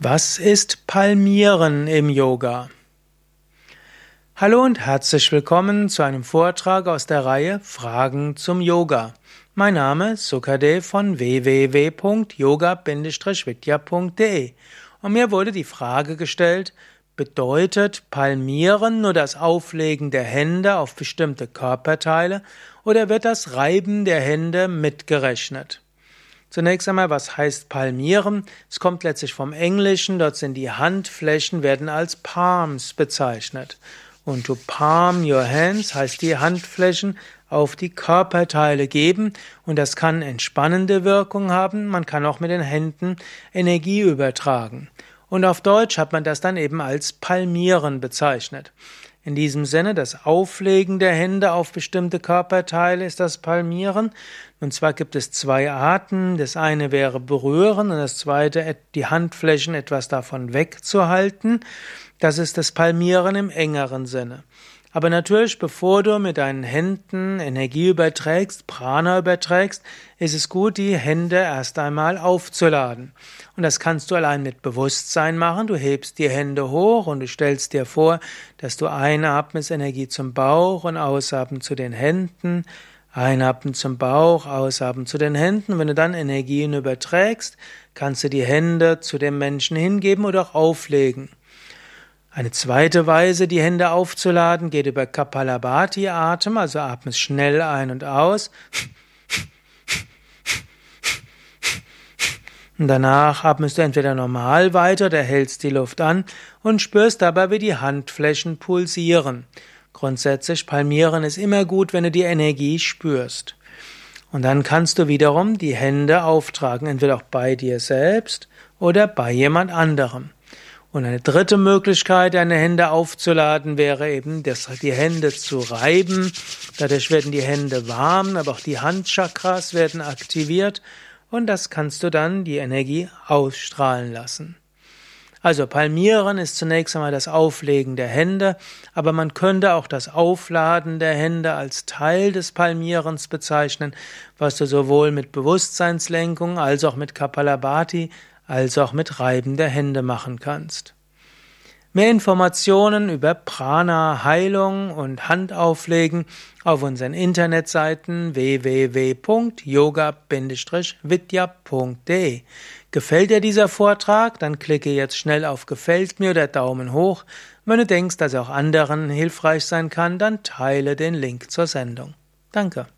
Was ist Palmieren im Yoga? Hallo und herzlich willkommen zu einem Vortrag aus der Reihe Fragen zum Yoga. Mein Name ist Sukadev von www.yoga-vidya.de und mir wurde die Frage gestellt, bedeutet Palmieren nur das Auflegen der Hände auf bestimmte Körperteile oder wird das Reiben der Hände mitgerechnet? Zunächst einmal, was heißt palmieren? Es kommt letztlich vom Englischen, dort sind die Handflächen, werden als Palms bezeichnet. Und to palm your hands heißt die Handflächen auf die Körperteile geben und das kann entspannende Wirkung haben, man kann auch mit den Händen Energie übertragen. Und auf Deutsch hat man das dann eben als palmieren bezeichnet. In diesem Sinne, das Auflegen der Hände auf bestimmte Körperteile ist das Palmieren. Und zwar gibt es zwei Arten. Das eine wäre berühren und das zweite die Handflächen etwas davon wegzuhalten. Das ist das Palmieren im engeren Sinne. Aber natürlich, bevor du mit deinen Händen Energie überträgst, Prana überträgst, ist es gut, die Hände erst einmal aufzuladen. Und das kannst du allein mit Bewusstsein machen. Du hebst die Hände hoch und du stellst dir vor, dass du einatmest Energie zum Bauch und ausatmen zu den Händen. Einatmen zum Bauch, ausatmen zu den Händen. Wenn du dann Energien überträgst, kannst du die Hände zu dem Menschen hingeben oder auch auflegen. Eine zweite Weise, die Hände aufzuladen, geht über Kapalabhati-Atem, also atmest schnell ein und aus. Und danach atmest du entweder normal weiter oder hältst die Luft an und spürst dabei, wie die Handflächen pulsieren. Grundsätzlich palmieren ist immer gut, wenn du die Energie spürst. Und dann kannst du wiederum die Hände auftragen, entweder auch bei dir selbst oder bei jemand anderem. Und eine dritte Möglichkeit, deine Hände aufzuladen, wäre eben, die Hände zu reiben. Dadurch werden die Hände warm, aber auch die Handchakras werden aktiviert und das kannst du dann die Energie ausstrahlen lassen. Also Palmieren ist zunächst einmal das Auflegen der Hände, aber man könnte auch das Aufladen der Hände als Teil des Palmierens bezeichnen, was du sowohl mit Bewusstseinslenkung als auch mit Kapalabhati als auch mit Reiben der Hände machen kannst. Mehr Informationen über Prana, Heilung und Handauflegen auf unseren Internetseiten www.yoga-vidya.de. Gefällt dir dieser Vortrag? Dann klicke jetzt schnell auf Gefällt mir oder Daumen hoch. Wenn du denkst, dass er auch anderen hilfreich sein kann, dann teile den Link zur Sendung. Danke.